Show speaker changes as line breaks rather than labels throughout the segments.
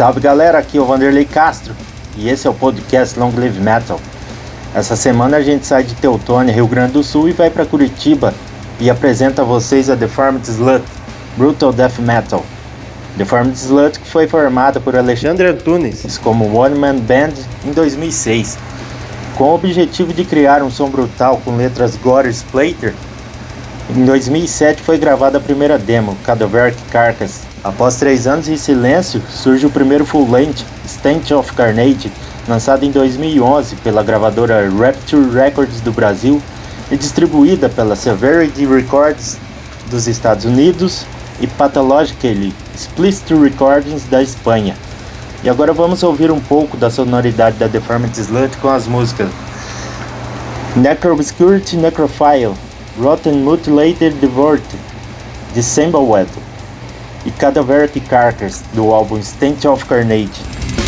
Salve galera, aqui é o Vanderlei Castro e esse é o podcast Long Live Metal. Essa semana a gente sai de Teutônia, Rio Grande do Sul e vai para Curitiba e apresenta a vocês a Deformed Slut, Brutal Death Metal. Deformed Slut que foi formada por Alexandre Antunes como One Man Band em 2006. Com o objetivo de criar um som brutal com letras gore splatter, em 2007 foi gravada a primeira demo, Cadaveric Carcass. Após três anos em silêncio, surge o primeiro full-length, Stench of Carnage, lançado em 2011 pela gravadora Rapture Records do Brasil e distribuída pela Severity Records dos Estados Unidos e Pathologically Explicit Recordings da Espanha. E agora vamos ouvir um pouco da sonoridade da Deformed Slut com as músicas Necrobscurity Necrophile, Rotten Mutilated Devoured, de Sambawed, e Cadaveric Carcass, do álbum Stench of Carnage.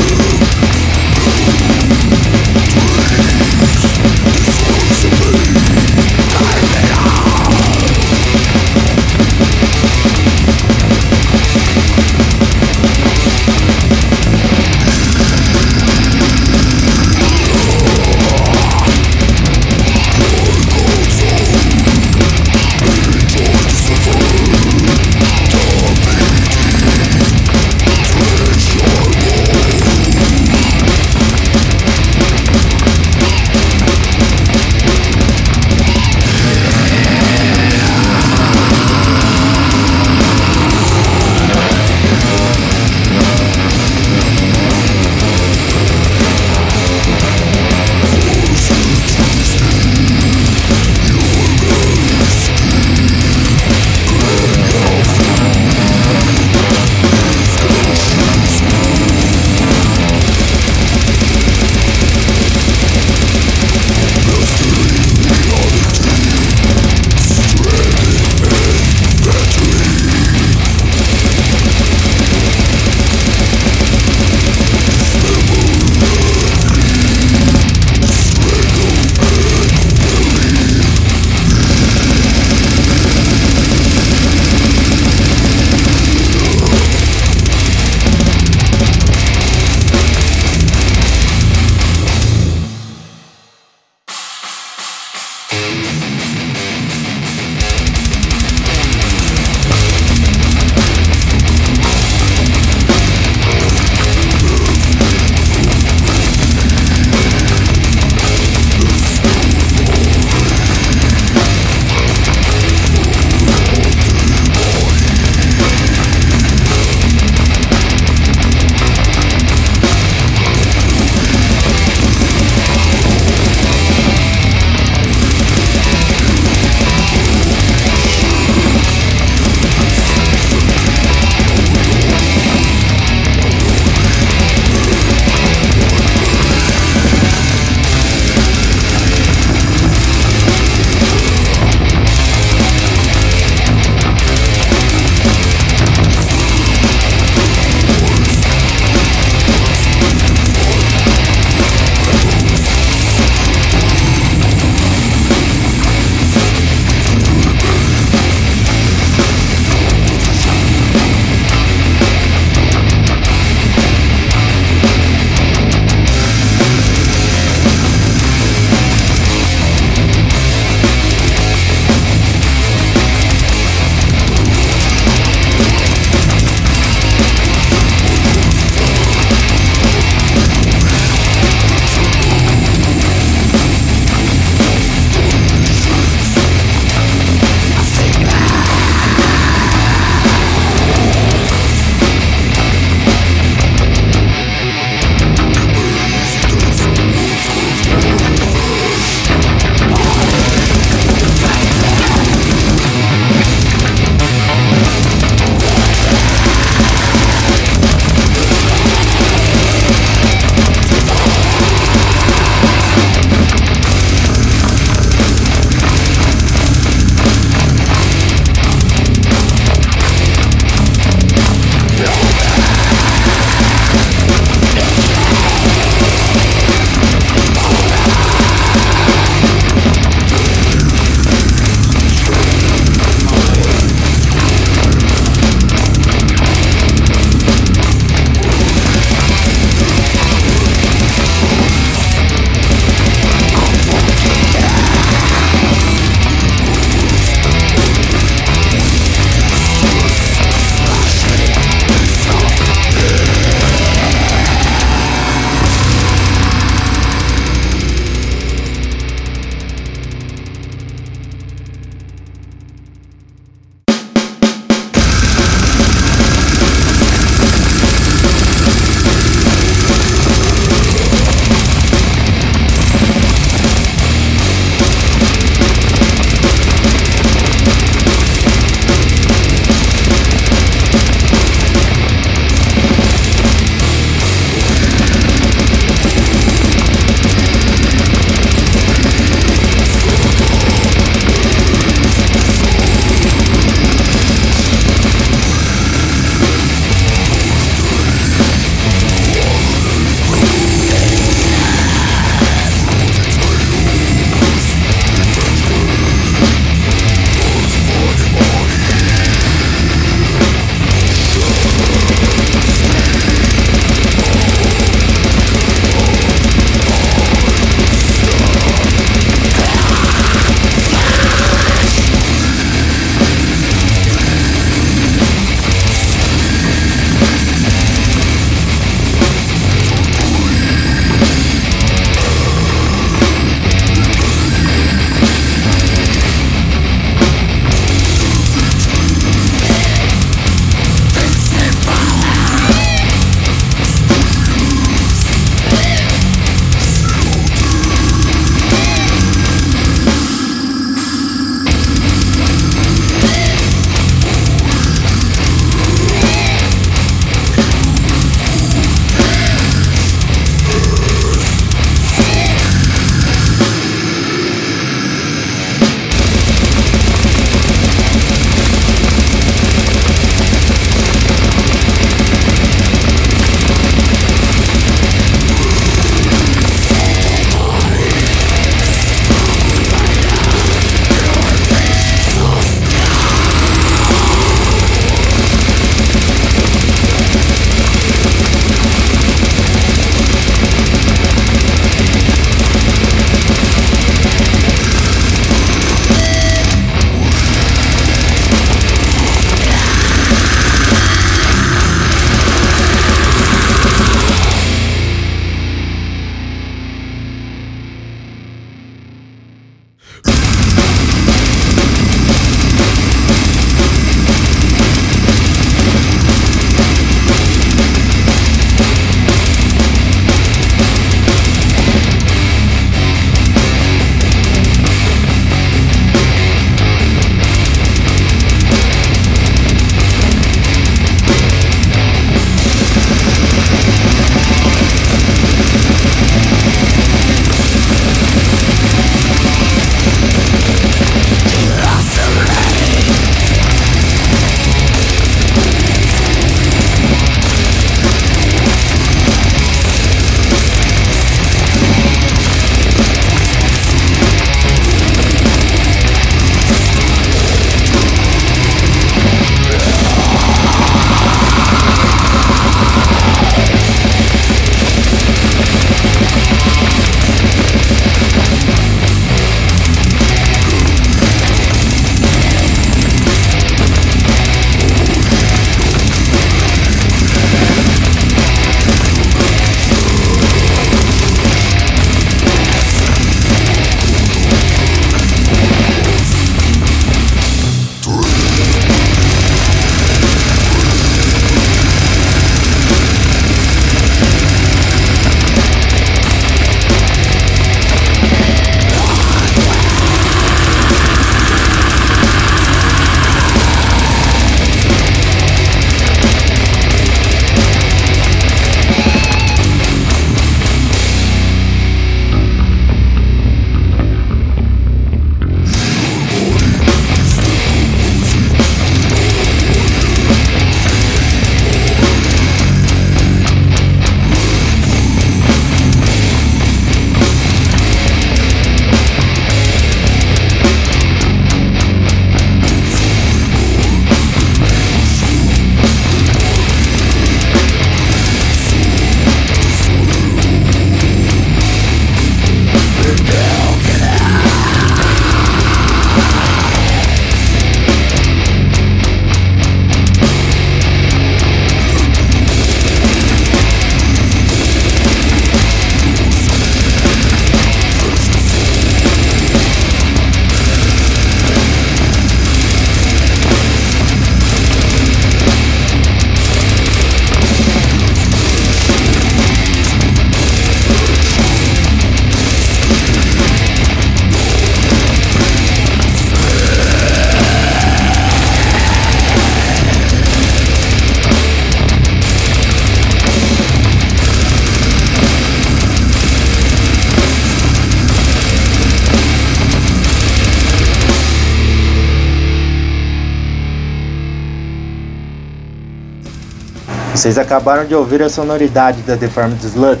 Vocês acabaram de ouvir a sonoridade da Deformed Slut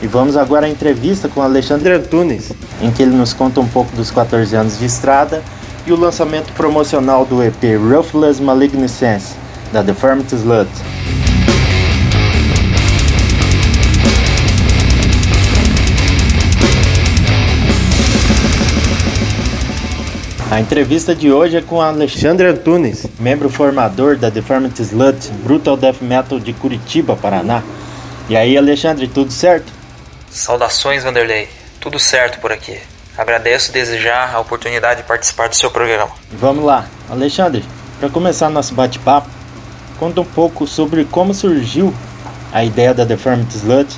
e vamos agora à entrevista com Alexandre Antunes, em que ele nos conta um pouco dos 14 anos de estrada e o lançamento promocional do EP Ruthless Malignance da Deformed Slut. A entrevista de hoje é com Alexandre Antunes, membro formador da Deformed Slut Brutal Death Metal de Curitiba, Paraná. E aí, Alexandre, tudo certo?
Saudações, Vanderlei. Tudo certo por aqui. Agradeço desejar a oportunidade de participar do seu programa.
Vamos lá. Alexandre, para começar nosso bate-papo, conta um pouco sobre como surgiu a ideia da Deformed Slut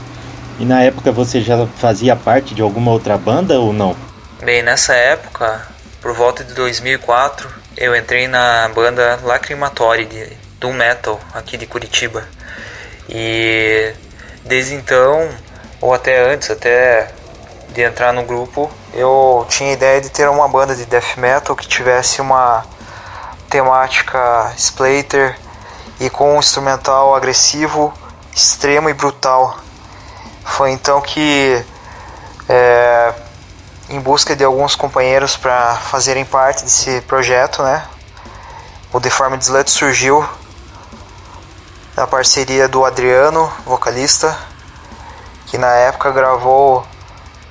e na época você já fazia parte de alguma outra banda ou não?
Bem, nessa época por volta de 2004, eu entrei na banda Lacrimatória de Doom Metal aqui de Curitiba. E desde então, ou até antes, até de entrar no grupo, eu tinha a ideia de ter uma banda de death metal que tivesse uma temática splatter e com um instrumental agressivo, extremo e brutal. Foi então que é, em busca de alguns companheiros para fazerem parte desse projeto, né? O Deformed Slut surgiu na parceria do Adriano, vocalista, que na época gravou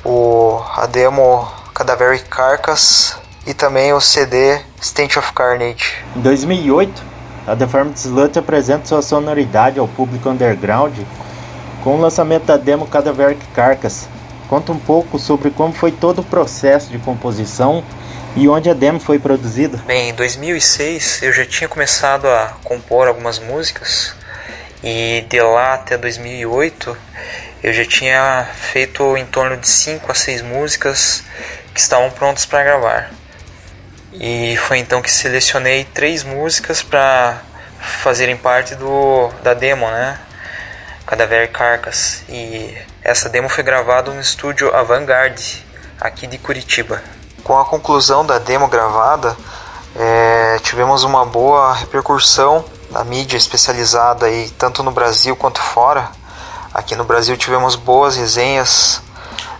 o, a demo Cadaveric Carcass e também o CD State of Carnage.
Em 2008, a Deformed Slut apresenta sua sonoridade ao público underground com o lançamento da demo Cadaveric Carcass, Conta um pouco sobre como foi todo o processo de composição e onde a demo foi produzida.
Bem, em 2006 eu já tinha começado a compor algumas músicas e de lá até 2008 eu já tinha feito em torno de 5 a 6 músicas que estavam prontas para gravar. E foi então que selecionei três músicas para fazerem parte do da demo, né? Cadaver Carcass e essa demo foi gravada no estúdio Avantgarde, aqui de Curitiba. Com a conclusão da demo gravada, é, tivemos uma boa repercussão da mídia especializada aí, tanto no Brasil quanto fora. Aqui no Brasil tivemos boas resenhas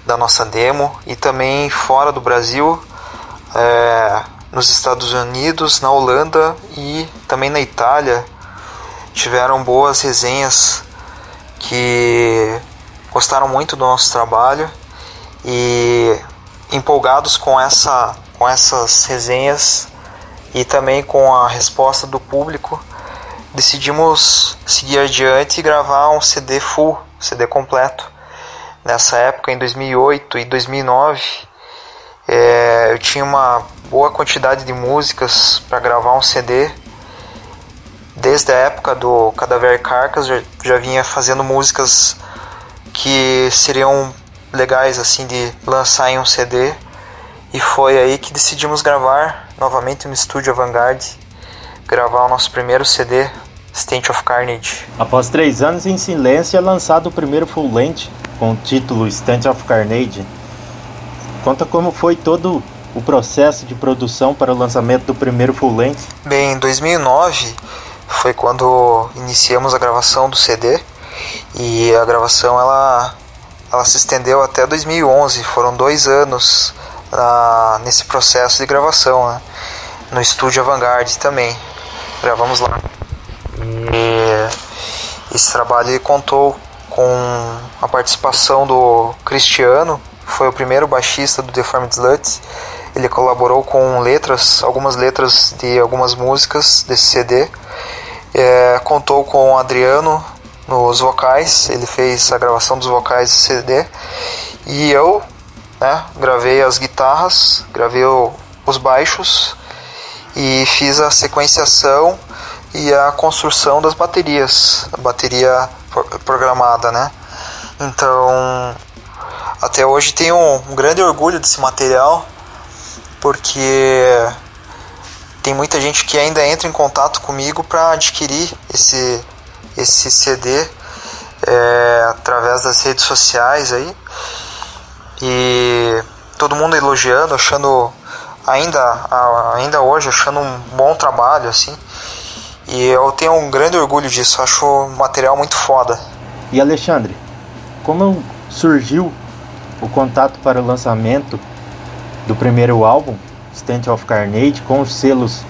da nossa demo e também fora do Brasil, é, nos Estados Unidos, na Holanda e também na Itália, tiveram boas resenhas que gostaram muito do nosso trabalho e empolgados com essa com essas resenhas e também com a resposta do público, decidimos seguir adiante e gravar um CD full, CD completo. Nessa época, em 2008 e 2009, é, eu tinha uma boa quantidade de músicas para gravar um CD. Desde a época do Cadaver Carcas, já, já vinha fazendo músicas que seriam legais assim de lançar em um CD e foi aí que decidimos gravar novamente no estúdio Avantgarde gravar o nosso primeiro CD State of Carnage.
Após três anos em silêncio é lançado o primeiro full length com o título State of Carnage. Conta como foi todo o processo de produção para o lançamento do primeiro full length.
Bem, em 2009 foi quando iniciamos a gravação do CD e a gravação ela, ela se estendeu até 2011, foram dois anos uh, nesse processo de gravação, né? no estúdio Avantgarde também, gravamos lá. E esse trabalho contou com a participação do Cristiano, que foi o primeiro baixista do Deformed Slut. Ele colaborou com letras, algumas letras de algumas músicas desse CD. É, contou com o Adriano, nos vocais, ele fez a gravação dos vocais do CD e eu né, gravei as guitarras, gravei o, os baixos e fiz a sequenciação e a construção das baterias, a bateria programada, né? Então, até hoje tenho um, um grande orgulho desse material porque tem muita gente que ainda entra em contato comigo para adquirir esse esse CD é, através das redes sociais aí. E todo mundo elogiando, achando ainda ainda hoje achando um bom trabalho assim. E eu tenho um grande orgulho disso, acho o material muito foda.
E Alexandre, como surgiu o contato para o lançamento do primeiro álbum, Stand of Carnage, com os selos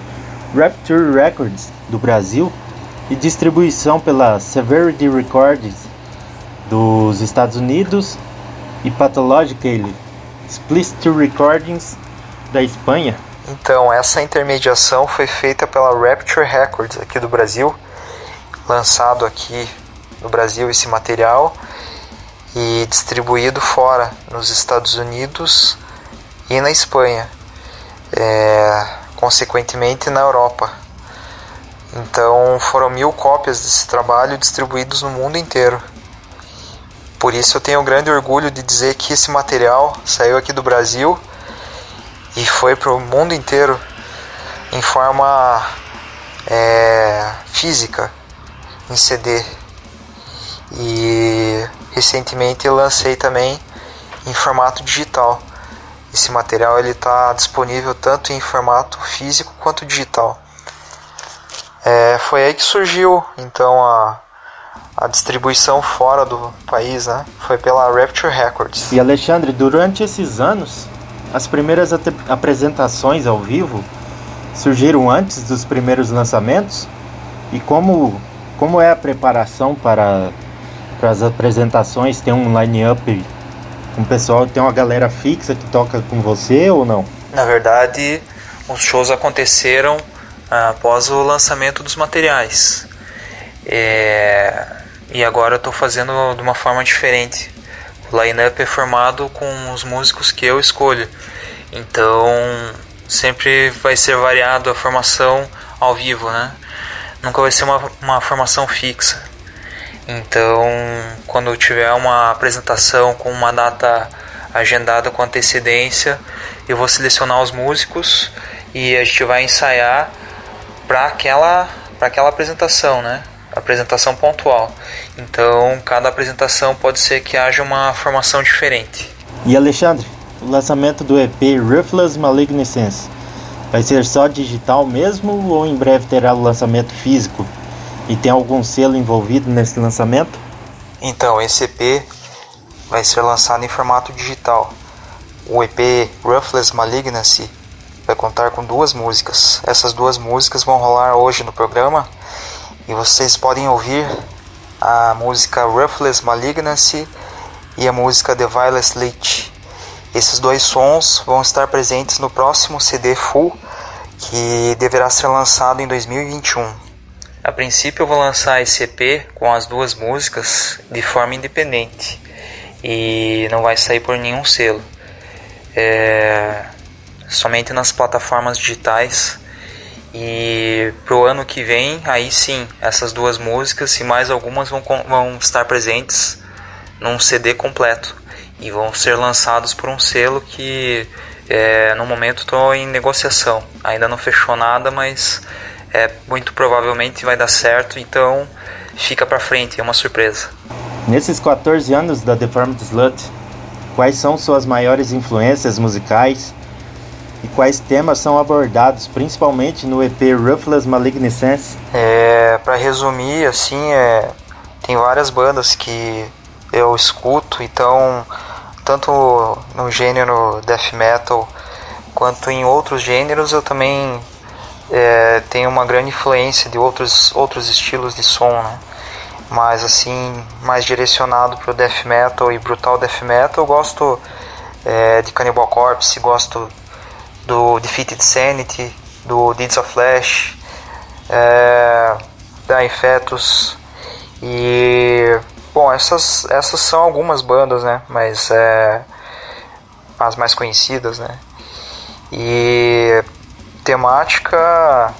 Rapture Records do Brasil e distribuição pela Severity Records dos Estados Unidos e Pathological Explicit Recordings da Espanha?
Então, essa intermediação foi feita pela Rapture Records aqui do Brasil, lançado aqui no Brasil esse material e distribuído fora nos Estados Unidos e na Espanha, é, consequentemente na Europa. Então foram mil cópias desse trabalho distribuídos no mundo inteiro. Por isso eu tenho grande orgulho de dizer que esse material saiu aqui do Brasil e foi para o mundo inteiro em forma é, física, em CD. E recentemente lancei também em formato digital. Esse material ele está disponível tanto em formato físico quanto digital. É, foi aí que surgiu então a, a distribuição fora do país, né? Foi pela Rapture Records.
E Alexandre, durante esses anos as primeiras apresentações ao vivo surgiram antes dos primeiros lançamentos e como como é a preparação para, para as apresentações? Tem um line-up com o pessoal, tem uma galera fixa que toca com você ou não?
Na verdade, os shows aconteceram após o lançamento dos materiais. É, e agora eu estou fazendo de uma forma diferente. O line-up é formado com os músicos que eu escolho. Então, sempre vai ser variado a formação ao vivo, né? Nunca vai ser uma, uma formação fixa. Então, quando eu tiver uma apresentação com uma data agendada com antecedência, eu vou selecionar os músicos e a gente vai ensaiar para aquela, aquela apresentação, né? apresentação pontual. Então, cada apresentação pode ser que haja uma formação diferente.
E Alexandre, o lançamento do EP Ruthless Malignance vai ser só digital mesmo ou em breve terá o lançamento físico? E tem algum selo envolvido nesse lançamento?
Então, esse EP vai ser lançado em formato digital. O EP Ruthless Malignancy vai contar com duas músicas. Essas duas músicas vão rolar hoje no programa e vocês podem ouvir a música Ruthless Malignancy e a música The Violet Leech. Esses dois sons vão estar presentes no próximo CD full que deverá ser lançado em 2021. A princípio eu vou lançar esse EP com as duas músicas de forma independente e não vai sair por nenhum selo. É... Somente nas plataformas digitais e pro ano que vem, aí sim, essas duas músicas e mais algumas vão, vão estar presentes num CD completo e vão ser lançados por um selo que é, no momento estou em negociação. Ainda não fechou nada, mas é, muito provavelmente vai dar certo, então fica para frente, é uma surpresa.
Nesses 14 anos da Deformed Slut, quais são suas maiores influências musicais e quais temas são abordados, principalmente no EP Ruthless Malignance?
É, para resumir, assim, é, tem várias bandas que eu escuto, então tanto no gênero death metal quanto em outros gêneros eu também é, tenho uma grande influência de outros outros estilos de som, né? Mas assim, mais direcionado para o death metal e brutal death metal, eu gosto é, de Cannibal Corpse, gosto do Defeated Sanity, do Deeds of Flash, é, da Infetus e bom, essas, essas são algumas bandas, né? Mas é, as mais conhecidas, né? E temática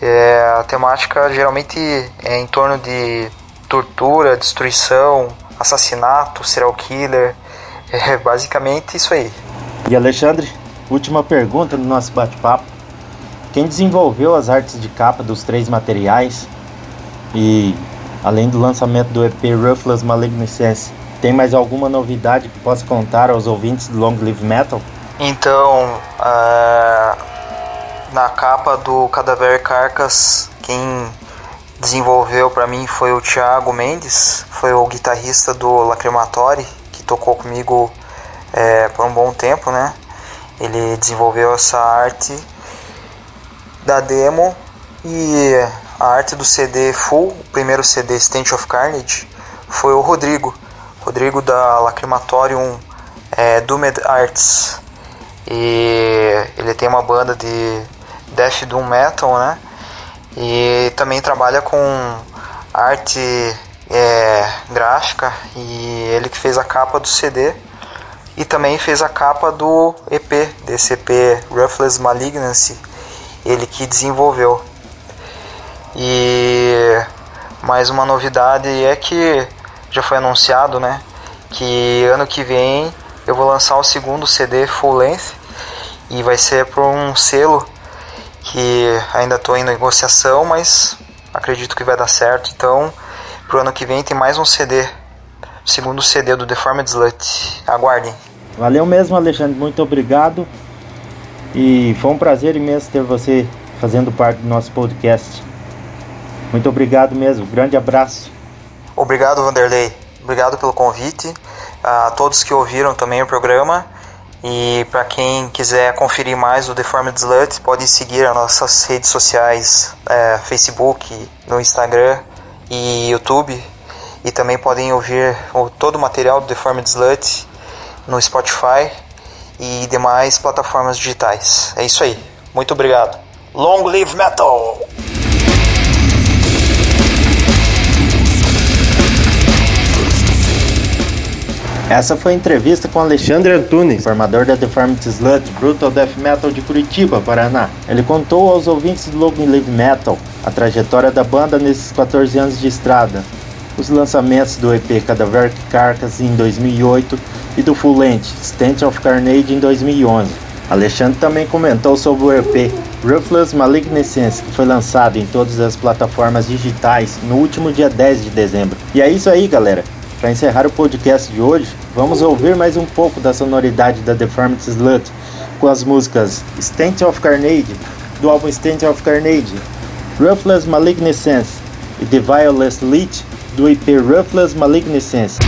é, a temática geralmente é em torno de tortura, destruição, assassinato, serial killer, é basicamente isso aí.
E Alexandre, Última pergunta no nosso bate-papo. Quem desenvolveu as artes de capa dos três materiais e além do lançamento do EP Ruthless Malignance, tem mais alguma novidade que possa contar aos ouvintes do Long Live Metal?
Então, uh, na capa do Cadaver Carcass Quem desenvolveu para mim foi o Thiago Mendes, foi o guitarrista do Lacrimatori, que tocou comigo é, por um bom tempo, né? Ele desenvolveu essa arte da demo e a arte do CD full, o primeiro CD Stench of Carnage, foi o Rodrigo. Rodrigo da Lacrimatorium é, Doomed Arts. E ele tem uma banda de Death Doom Metal, né? E também trabalha com arte é, gráfica e ele que fez a capa do CD e também fez a capa do EP, desse EP Ruthless Malignancy, ele que desenvolveu. E mais uma novidade é que já foi anunciado, né, que ano que vem eu vou lançar o segundo CD full length e vai ser por um selo que ainda estou em negociação, mas acredito que vai dar certo. Então, pro ano que vem tem mais um CD, segundo CD do Deformed Slut. Aguardem.
Valeu mesmo, Alexandre. Muito obrigado. E foi um prazer imenso ter você fazendo parte do nosso podcast. Muito obrigado mesmo. Grande abraço.
Obrigado, Vanderlei. Obrigado pelo convite. A todos que ouviram também o programa. E para quem quiser conferir mais o Deformed Slut, pode seguir as nossas redes sociais, é, Facebook, no Instagram e YouTube. E também podem ouvir todo o material do Deformed Slut no Spotify e demais plataformas digitais. É isso aí. Muito obrigado. Long live metal!
Essa foi a entrevista com Alexandre Antunes, formador da Deformity Slut Brutal Death Metal de Curitiba, Paraná. Ele contou aos ouvintes do Long Live Metal a trajetória da banda nesses 14 anos de estrada, os lançamentos do EP Cadaveric Carcass em 2008 e do Full Length Stench of Carnage em 2011. Alexandre também comentou sobre o EP Ruthless Malignessence, que foi lançado em todas as plataformas digitais no último dia 10 de dezembro. E é isso aí, galera. Para encerrar o podcast de hoje, vamos ouvir mais um pouco da sonoridade da Deformity Slut com as músicas Stench of Carnage, do álbum Stench of Carnage, Ruthless Malignessence e The Violet Leech, do EP Ruthless Malignessence.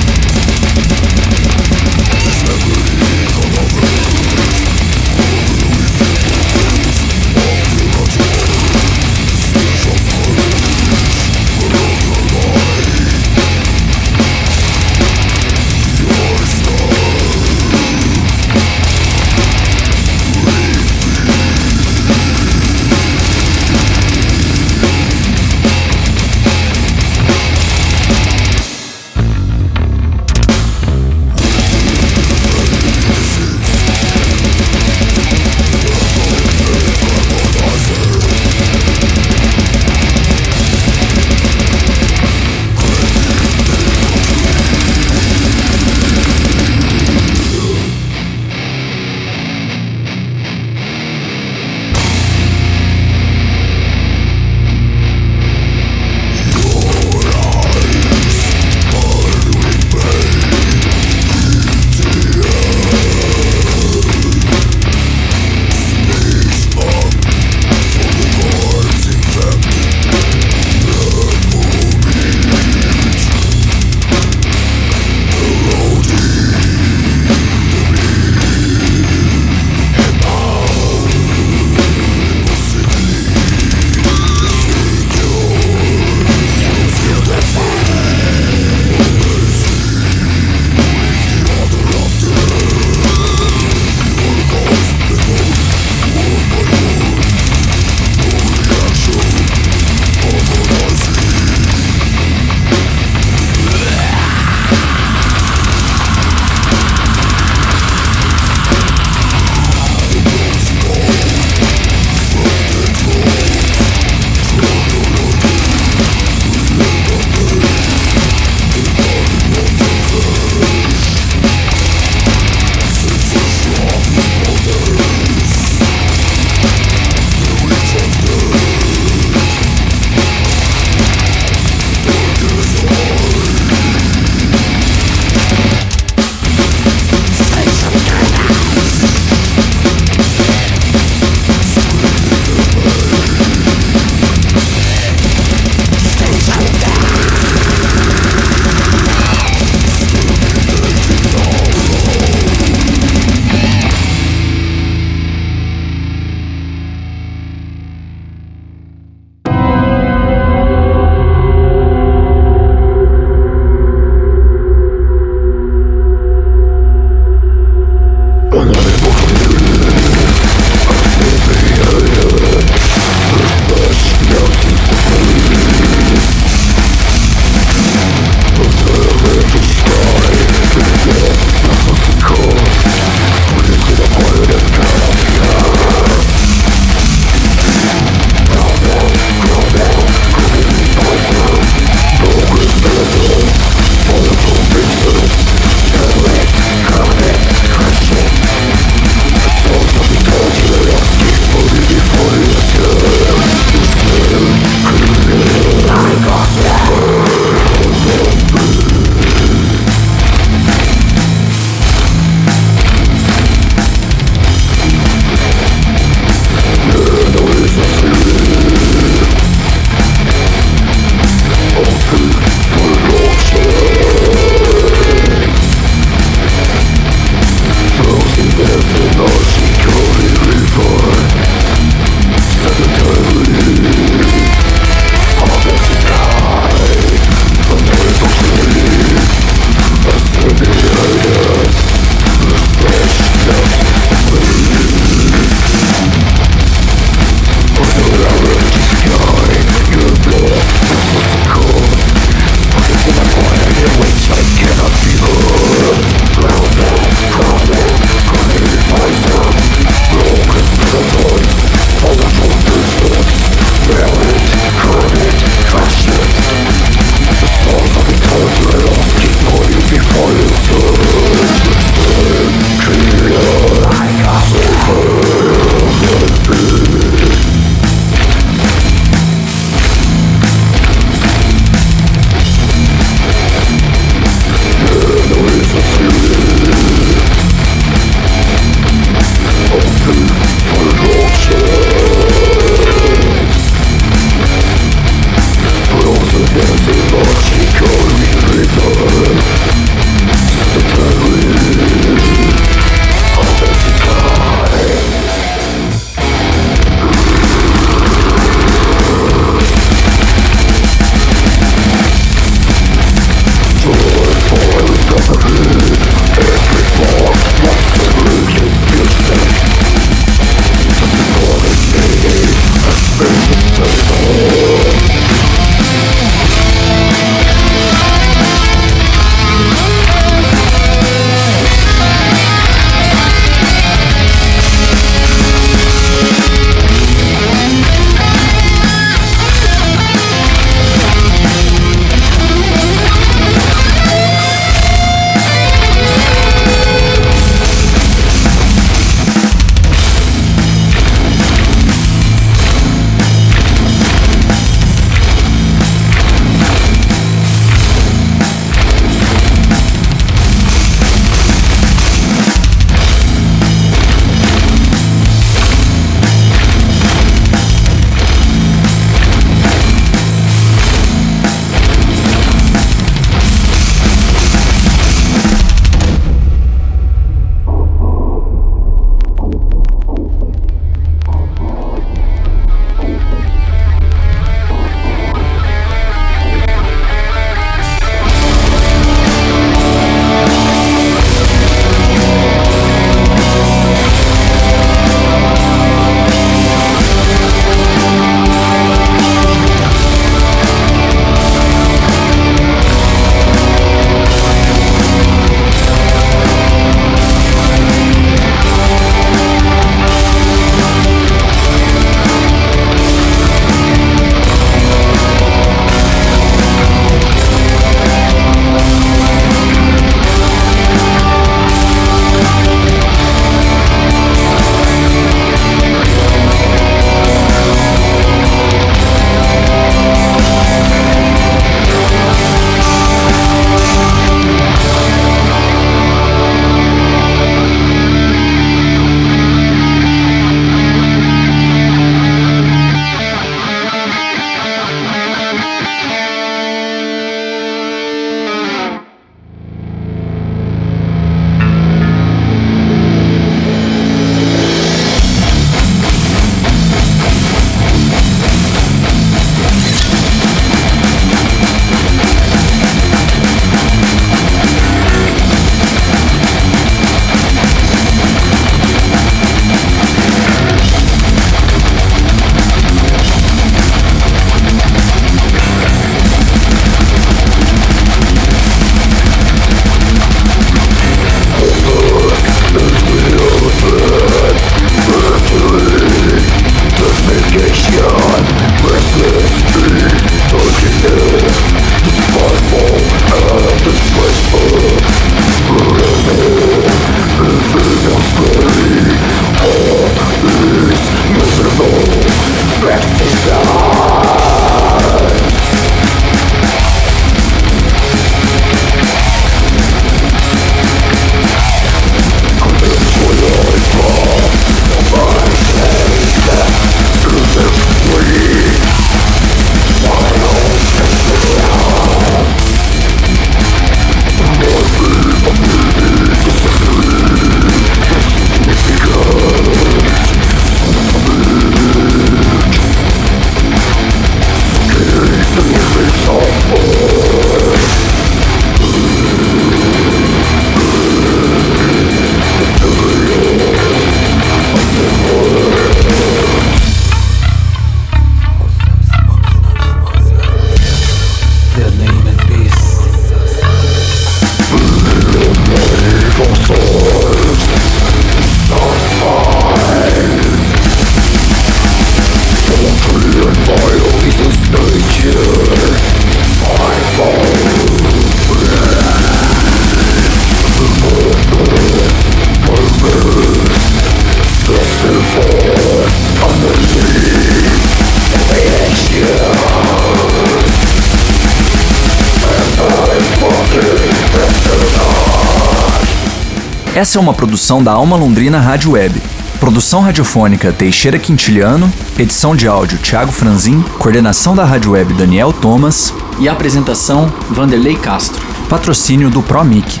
Essa é uma produção da Alma Londrina Rádio Web. Produção radiofônica Teixeira Quintiliano, edição de áudio Thiago Franzin, coordenação da Rádio Web Daniel Thomas
e apresentação Vanderlei Castro.
Patrocínio do ProMic.